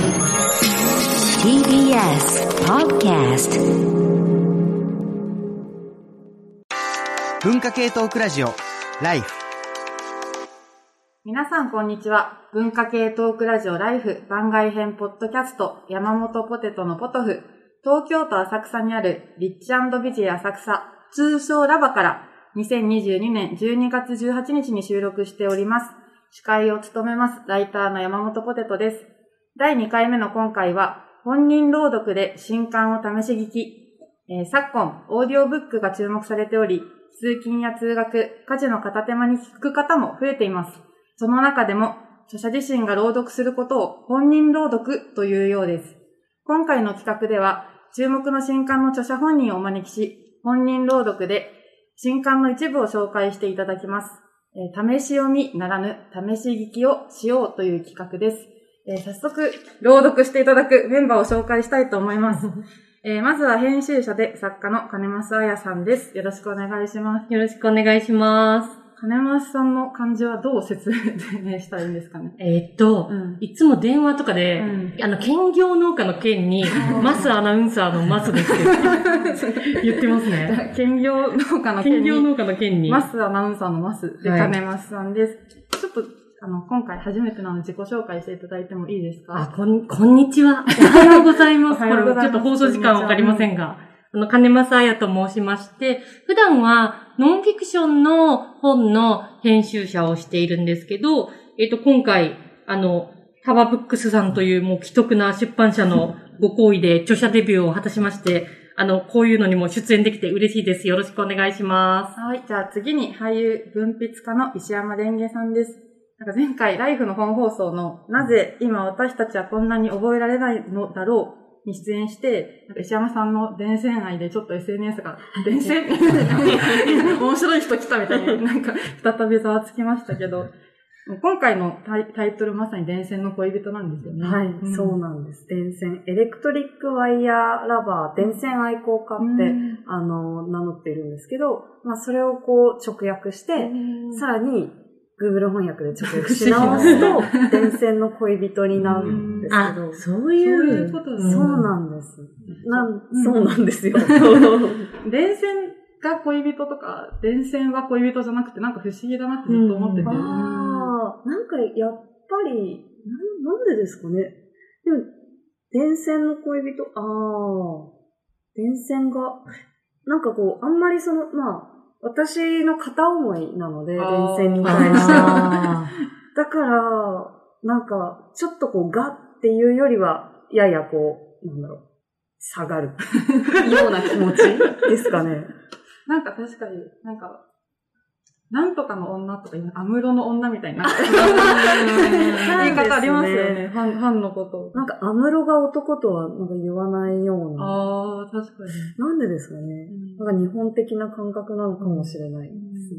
TBS Podcast 文化系トークラジオ。ライフ皆さんこんにちは。文化系トークラジオライフ番外編ポッドキャスト。山本ポテトのポトフ。東京都浅草にあるリッチビジェ浅草。通称ラバから。2022年12月18日に収録しております。司会を務めます。ライターの山本ポテトです。第2回目の今回は本人朗読で新刊を試し聞き、えー昨今オーディオブックが注目されており通勤や通学、家事の片手間に聞く方も増えています。その中でも、著者自身が朗読することを本人朗読というようです。今回の企画では、注目の新刊の著者本人をお招きし、本人朗読で新刊の一部を紹介していただきます。えー試し読みならぬ試し聞きをしようという企画です。えー早速、朗読していただくメンバーを紹介したいと思います。えーまずは編集者で作家の金増彩さんです。よろしくお願いします。よろしくお願いします。金増さんの漢字はどう説明したらいいんですかね？えーっと、うんいつも電話とかで、うんあの、兼業農家の兼に、マスアナウンサーのマスですって言って ますね。兼業農家の兼業に農家の兼に。マスアナウンサーのマスではい金増さんです。ちょっと、あの、今回初めてなので自己紹介していただいてもいいですあ、かこん、こんにちは。おはようございます。これちょっと放送時間わかりませんが。あの、金正彩と申しまして、普段はノンフィクションの本の編集者をしているんですけど、えっ、と、今回、あの、タワブックスさんというもう既得な出版社のご好意で著者デビューを果たしまして、あの、こういうのにも出演できて嬉しいです。よろしくお願いします。はい。じゃあ次に俳優、文筆家の石山蓮華さんです。なんか前回、ライフの本放送の、なぜ今私たちはこんなに覚えられないのだろうに出演して、なんか石山さんの伝染愛でちょっと SNS が、伝染？面白い人来たみたいに なんか再びざわつきましたけど、今回のタイトルまさに伝染の恋人なんですよね。はい、ん。そうなんです。電線、エレクトリックワイヤーラバー、電線愛好家って、うん。あの、名乗っているんですけど、まあ、それをこう直訳して、さらに、Google 翻訳で直訳し直すと、電線の恋人になるんですあけど、そういう。そういうことですそうなんです。なんうんそうなんですよ。電線が恋人とか、電線は恋人じゃなくてなんか不思議だなってずっと思ってて。ああ、なんかやっぱり、なんなんでですかね。でも、電線の恋人、ああ、電線が、なんかこう、あんまりその、まあ、私の片思いなので、電あー線に対して。あ だから、なんか、ちょっとこう、ガっていうよりは、ややこう、なんだろう、下がる ような気持ち？ですかね。なんか確かに、なんか、なんとかの女とか今、アムロの女みたいな。言い方ありますよね。ファン、ファンのこと。なんか、アムロが男とはなんか言わないような。ああ、確かに。なんでですかね。なんか日本的な感覚なのかもしれないです。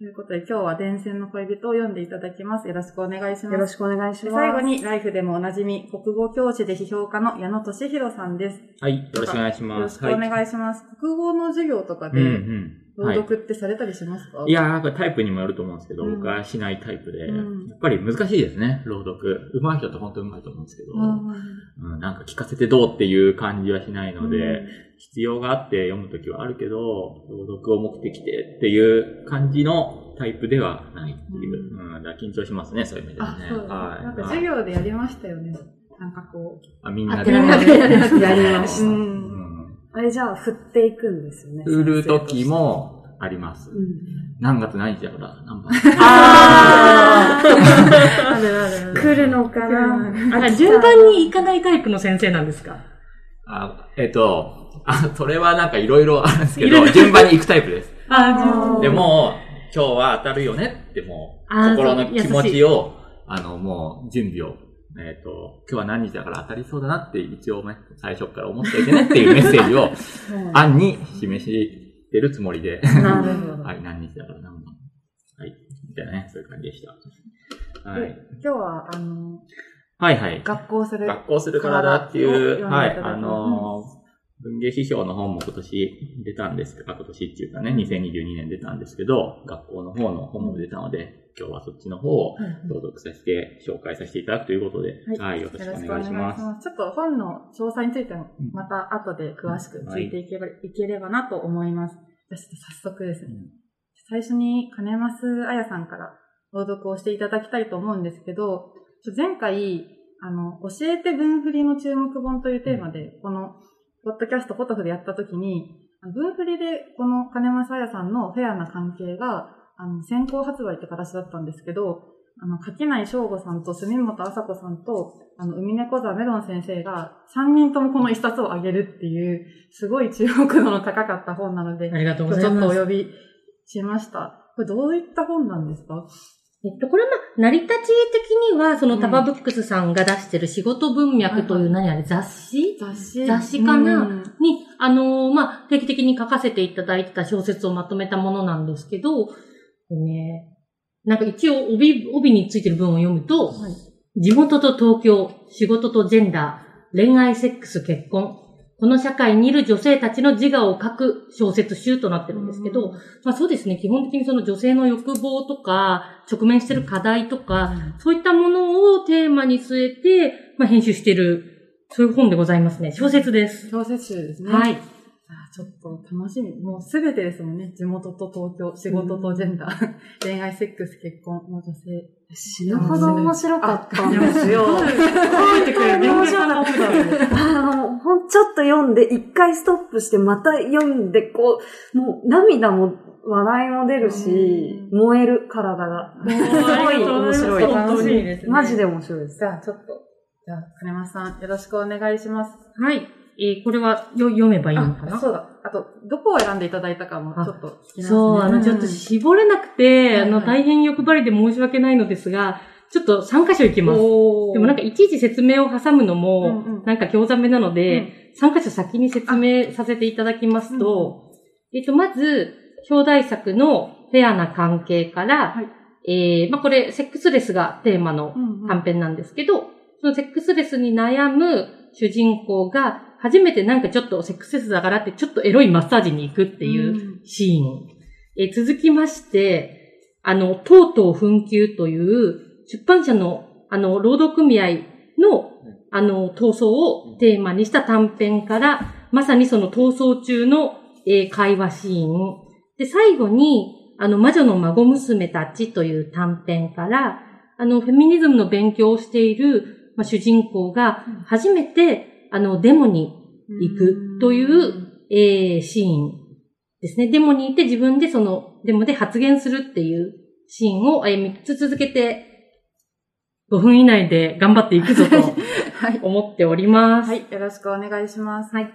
ということで、今日は伝線の恋人を読んでいただきます。よろしくお願いします。よろしくお願いしでます。最後に、ライフでもおなじみ、国語教師で批評家の矢野俊弘さんです。はい、よろしくお願いしよろます。しくお願いします。国語の授業とかはい。うんで、うん。はい。朗読ってされたりしますか、いやー、なんかタイプにもよると思うんですけど、うん僕はしないタイプで、うんやっぱり難しいですね、朗読。上手い人って本当に上手いと思うんですけど、うんうん、なんか聞かせてどうっていう感じはしないので、うん必要があって読むときはあるけど、朗読を目的でっていう感じのタイプではないっていう。うん、だから緊張しますね、そういう意味ではね。、あそうだ、はい。なんか授業でやりましたよね。なんかこあみんなあで。みんなでやりました。あれじゃあ、振っていくんですよね。売るときもあります。うん。何月何日だから、何番。あー あるあるある。来るのかなあ順番に行かないタイプの先生なんですか？あ、えっと、あ、それはなんかいろいろあるんですけど、順番に行くタイプです。あーでも、今日は当たるよねってもう、心の気持ちを、あの、もう、準備を、えっ、と、今日は何日だから当たりそうだなって一応ね、最初から思っておいてねっていうメッセージを、案に示してるつもりで、なるほど。はい、何日だから何番。はい、みたいなね、そういう感じでした。はでい。今日は、あの、はいはい。学校する。学校するからだっていう、はい、あのー文芸師匠の本も今年出たんですか、今年っていうかね、2022年出たんですけど、学校の方の本も出たので、今日はそっちの方を朗読させて、紹介させていただくということで、はい、よろしくお願いします。ちょっと本の詳細についても、また後で詳しくついていけば、い、ければなと思います。じゃあちょっと早速ですね。最初に金増彩さんから朗読をしていただきたいと思うんですけど、前回、あの、教えて文振りの注目本というテーマで、この、ポッドキャストポトフでやったときに、文振りでこの金増彩さんのフェアな関係が、あの、先行発売って形だったんですけど、あの、柿内翔吾さんと住本麻子さんと、あの、海猫座メロン先生が、3人ともこの一冊をあげるっていう、すごい注目度の高かった本なので、ありがとうございます。ちょっとお呼びしました。これどういった本なんですか？えっと、これはまあ、成り立ち的には、そのタバブックスさんが出してる仕事文脈という何あれ、雑誌？雑誌。雑誌かな？うん。に、あのーまあ、定期的に書かせていただいてた小説をまとめたものなんですけど、ね、なんか一応帯、帯についてる文を読むと、はい。地元と東京、仕事とジェンダー、恋愛、セックス、結婚、この社会にいる女性たちの自我を書く小説集となってるんですけど、まあそうですね、基本的にその女性の欲望とか、直面してる課題とか、そういったものをテーマに据えて、まあ編集してる、そういう本でございますね。小説です。小説集ですね。はい。あちょっと楽しみ。もうすべてですもんね。地元と東京、仕事とジェンダー、恋愛、セックス、結婚の女性。死ぬほど面白かったんあですよ。覚えてくれる。面白かった。あの、ほん、ちょっと読んで、一回ストップして、また読んで、こう、もう涙も、笑いも出るし、燃える体が。すごい面白い。楽しいですね。マジで面白いですじ。ゃあちょっと、じゃあ金松さんよろしくお願いします。はい。えーこれはよ読めばいいのかな？あそうだ。あと、どこを選んでいただいたかもちょっと聞きますね。そう、あの、ちょっと絞れなくて、あの、はい。はい大変欲張りで申し訳ないのですが、ちょっと3箇所行きます。でもなんかいちいち説明を挟むのも、うんうんなんか興ざめなので、3箇所先に説明させていただきますと、えっと、まず、表題作のフェアな関係から、はい。えー、まあ、これ、セックスレスがテーマのうんうん。短編なんですけど、そのセックスレスに悩む主人公が、初めてなんかちょっとセックスレスだからって、ちょっとエロいマッサージに行くっていうシーン。えー続きまして、あの、とうとう紛糾という出版社の、あの、労働組合の、あの、闘争をテーマにした短編から、まさにその闘争中の、えー会話シーン。で、最後に、あの、魔女の孫娘たちという短編から、あの、フェミニズムの勉強をしている、まあ、主人公が、初めて、あの、デモに行くという、えーシーンですね。デモに行って自分でそのデモで発言するっていうシーンを、えー3つ続けて5分以内で頑張っていくぞと はい。思っております。はい。よろしくお願いします。はい。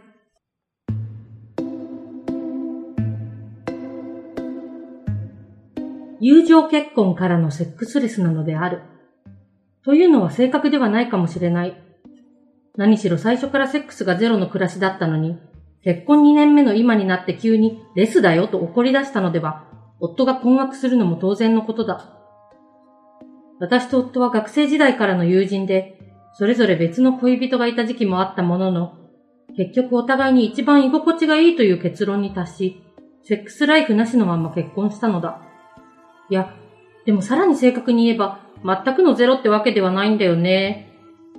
友情結婚からのセックスレスなのである。というのは正確ではないかもしれない。何しろ最初からセックスがゼロの暮らしだったのに、結婚2年目の今になって急にレスだよと怒り出したのでは、夫が困惑するのも当然のことだ。私と夫は学生時代からの友人で、それぞれ別の恋人がいた時期もあったものの、結局お互いに一番居心地がいいという結論に達し、セックスライフなしのまま結婚したのだ。いや、でもさらに正確に言えば、全くのゼロってわけではないんだよね。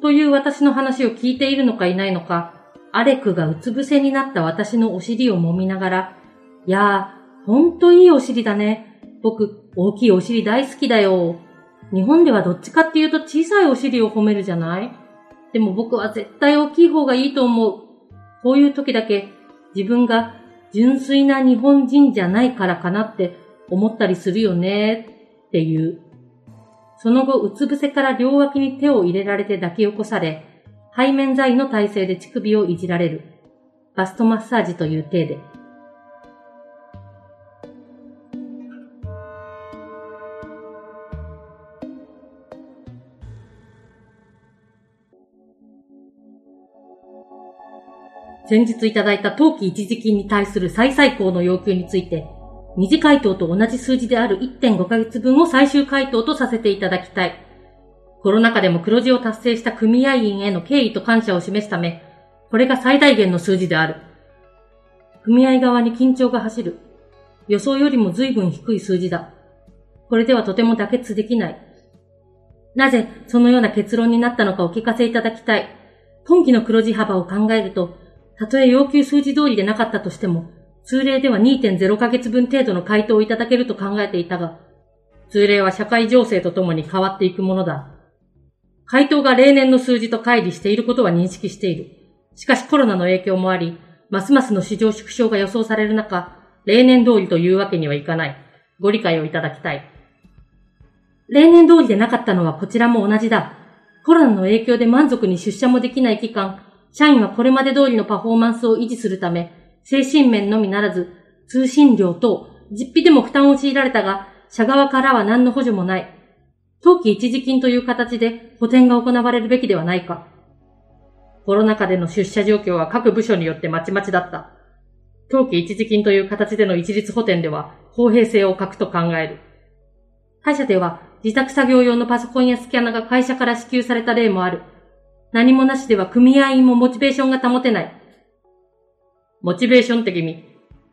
という私の話を聞いているのかいないのか、アレクがうつ伏せになった私のお尻を揉みながら、いやー、ほんといいお尻だね。僕、大きいお尻大好きだよ。日本ではどっちかっていうと小さいお尻を褒めるじゃない？でも僕は絶対大きい方がいいと思う。こういう時だけ自分が純粋な日本人じゃないからかなって思ったりするよねっていう。その後、うつ伏せから両脇に手を入れられて抱き起こされ、背面剤の体勢で乳首をいじられる。バストマッサージという体で。先日いただいた当期一時金に対する再々考の要求について、二次回答と同じ数字である1.5ヶ月分を最終回答とさせていただきたい。コロナ禍でも黒字を達成した組合員への敬意と感謝を示すため、これが最大限の数字である。組合側に緊張が走る。予想よりも随分低い数字だ。これではとても妥結できない。なぜそのような結論になったのかお聞かせいただきたい。今期の黒字幅を考えると、たとえ要求数字通りでなかったとしても、通例では2.0ヶ月分程度の回答をいただけると考えていたが、通例は社会情勢とともに変わっていくものだ。回答が例年の数字と乖離していることは認識している。しかしコロナの影響もあり、ますますの市場縮小が予想される中、例年通りというわけにはいかない。ご理解をいただきたい。例年通りでなかったのはこちらも同じだ。コロナの影響で満足に出社もできない期間、社員はこれまで通りのパフォーマンスを維持するため、精神面のみならず、通信料等、実費でも負担を強いられたが、社側からは何の補助もない。当期一時金という形で補填が行われるべきではないか。コロナ禍での出社状況は各部署によってまちまちだった。当期一時金という形での一律補填では公平性を欠くと考える。他社では自宅作業用のパソコンやスキャナが会社から支給された例もある。何もなしでは組合員もモチベーションが保てない。モチベーション的に、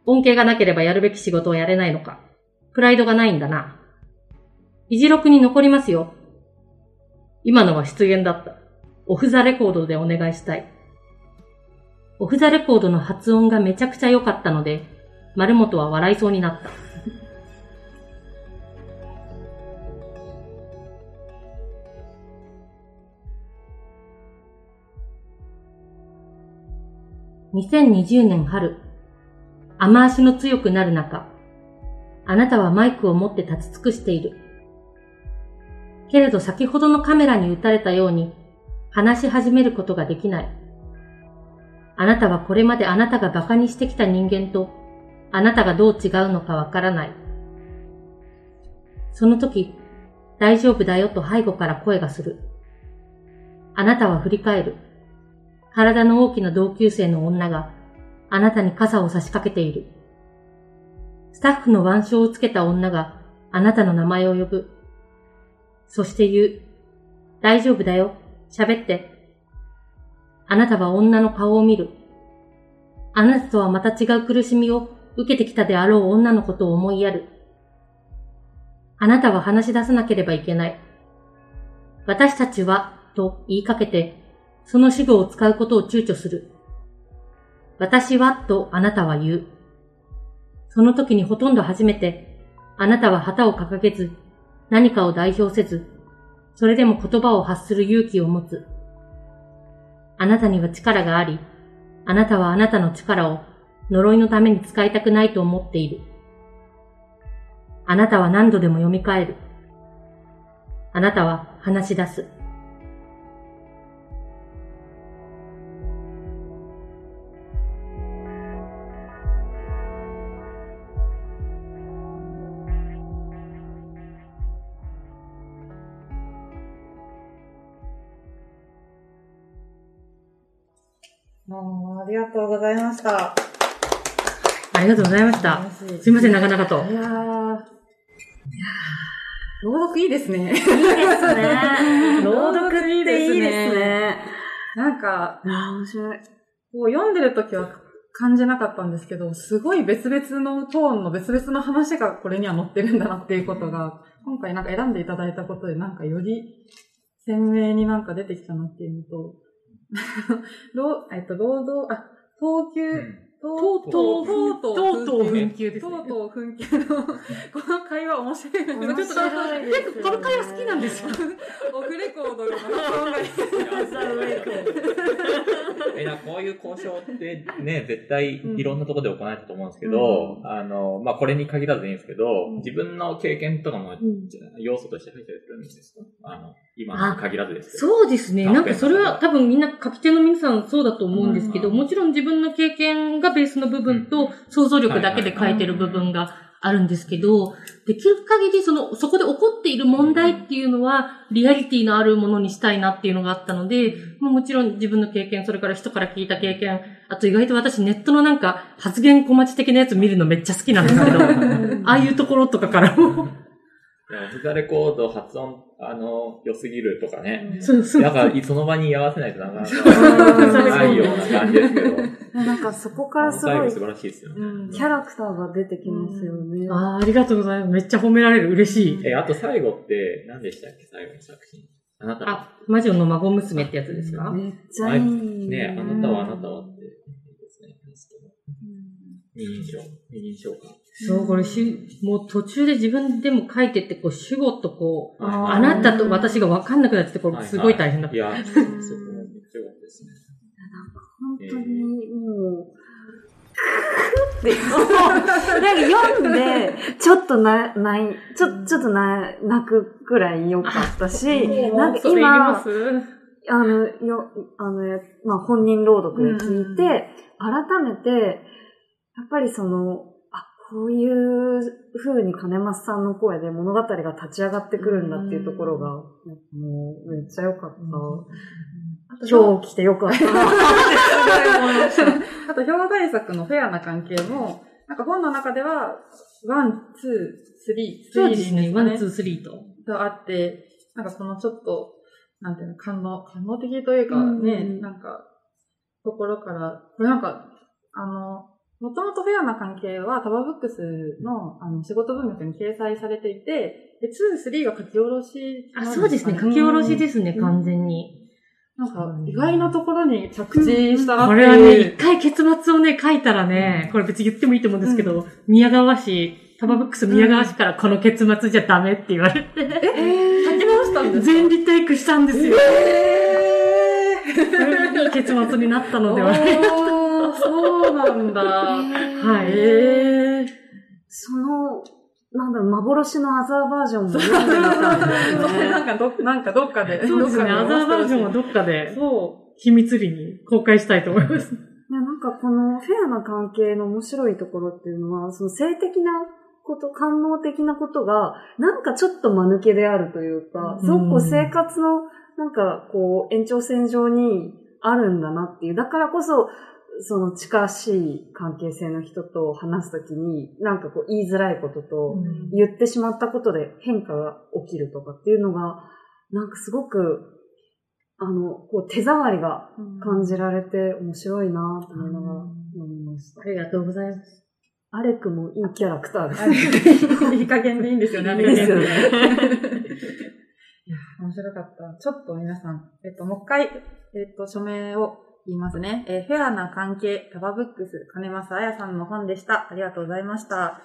恩恵がなければやるべき仕事をやれないのか。プライドがないんだな。議事録に残りますよ。今のは失言だった。オフザレコードでお願いしたい。オフザレコードの発音がめちゃくちゃ良かったので、丸本は笑いそうになった。2020年春、雨足の強くなる中、あなたはマイクを持って立ち尽くしている。けれど先ほどのカメラに打たれたように話し始めることができない。あなたはこれまであなたが馬鹿にしてきた人間とあなたがどう違うのかわからない。その時、大丈夫だよと背後から声がする。あなたは振り返る。体の大きな同級生の女があなたに傘を差し掛けている。スタッフの腕章をつけた女があなたの名前を呼ぶ。そして言う。大丈夫だよ。喋って。あなたは女の顔を見る。あなたとはまた違う苦しみを受けてきたであろう女のことを思いやる。あなたは話し出さなければいけない。私たちは、と言いかけて、その死語を使うことを躊躇する。私は、とあなたは言う。その時にほとんど初めて、あなたは旗を掲げず、何かを代表せず、それでも言葉を発する勇気を持つ。あなたには力があり、あなたはあなたの力を呪いのために使いたくないと思っている。あなたは何度でも読み替える。あなたは話し出す。ありがとうございました。ありがとうございました。すいません、なかなかと。いやー、朗読いいですね。いいですね。朗読っていいですね。なんか、面白い。こう読んでるときは感じなかったんですけど、すごい別々のトーンの別々の話がこれには載ってるんだなっていうことが、今回なんか選んでいただいたことでなんかより鮮明になんか出てきたなっていうのと、労えっと、労働、あ、等級、とうとう、とうとう、とうとう紛糾ですとねうとう紛糾の、この会話面白いですね。面ちょっと白いです結構この会話好きなんですよ。オフレコードの発音がいい。え、なこういう交渉ってね、絶対いろんなところで行われたと思うんですけど、あの、まあ、これに限らずいいんですけど、自分の経験とかも要素として入ったりするんですかあの、今に限らずです。そうですね。なんかそれは多分みんな書き手の皆さんそうだと思うんですけど、うん。もちろん自分の経験がベースの部分と想像力だけで書いてる部分があるんですけど、できる限りその、そこで起こっている問題っていうのは、リアリティのあるものにしたいなっていうのがあったので、もうもちろん自分の経験、それから人から聞いた経験、あと意外と私ネットのなんか発言小町的なやつ見るのめっちゃ好きなんですけど、ああいうところとかからも、でも、フザレコード発音、あの、良すぎるとかね。そうそう。なんか、その場に居合わせないとなかなうんかないような感じですけど。なんかそこからすごい最後素晴らしいですよね。うんキャラクターが出てきますよね。あーありがとうございます。めっちゃ褒められる。嬉しい。え、あと最後って、何でしたっけ？最後の作品。あなたはあ、魔女の孫娘ってやつですか？めっちゃいい。ねあなたはあなたはって、いいですね。二人称。二人称か。そう、これし、もう途中で自分でも書いてって、こう、主語とこう、あなたと私が分かんなくなってて、これすごい大変だった。いや、そこもめっちゃ良かったですね。本当にもう、くーって、なんか読んで、ちょっとな、ない、ちょ、ちょっとな、泣くくらい良かったし、なんか今、す？あの、よ、あの、まあ、本人朗読で聞いて、改めて、やっぱりその、あ、こういう風に兼桝さんの声で物語が立ち上がってくるんだっていうところが、もう、めっちゃ良かった。今日来て良かった。あと、表題作のフェアな関係も、なんか本の中では、 one, two, three、そうですね。 one、ね two, three と。とあって、なんかこのちょっと、なんていうの、感動、感動的というかうんね、なんか、ところから、これなんか、あの、もともとフェアな関係はタバブックスのあの仕事文脈に掲載されていて、で、2、3が書き下ろしあ、そうですね。か書き下ろしですね、うん。完全に。なんか、意外なところに着地したなっていう。これはね、一回結末をね、書いたらね、これ別に言ってもいいと思うんですけど、宮川市、タバブックス宮川市からこの結末じゃダメって言われて、書き直したんですか？全リテイクしたんですよ。えこれ いい結末になったのではないかなんだ。はい。えその、なんだろう、幻のアザーバージョンも読んでみたんですそれなんね。かど、なんかどっかで。そうですね、アザーバージョンはどっかでそ秘密裏に公開したいと思います。なんかこのフェアな関係の面白いところっていうのは、その性的なこと、官能的なことが、なんかちょっと間抜けであるというか、すごく生活の、なんかこう、延長線上にあるんだなっていう。だからこそ、その近しい関係性の人と話すときに、なんかこう言いづらいことと、言ってしまったことで変化が起きるとかっていうのが、なんかすごく、あの、こう手触りがう。感じられて面白いなと思いながら読みましたあ。りがとうございます。アレクもいいキャラクターですね。いい加減でいいんですよね、あいいですよね。いや、面白かった。ちょっと皆さん、えっと、もう一回、えっと、署名を言いますね。えーフェアな関係、タバブックス、金正彩さんの本でした。ありがとうございました。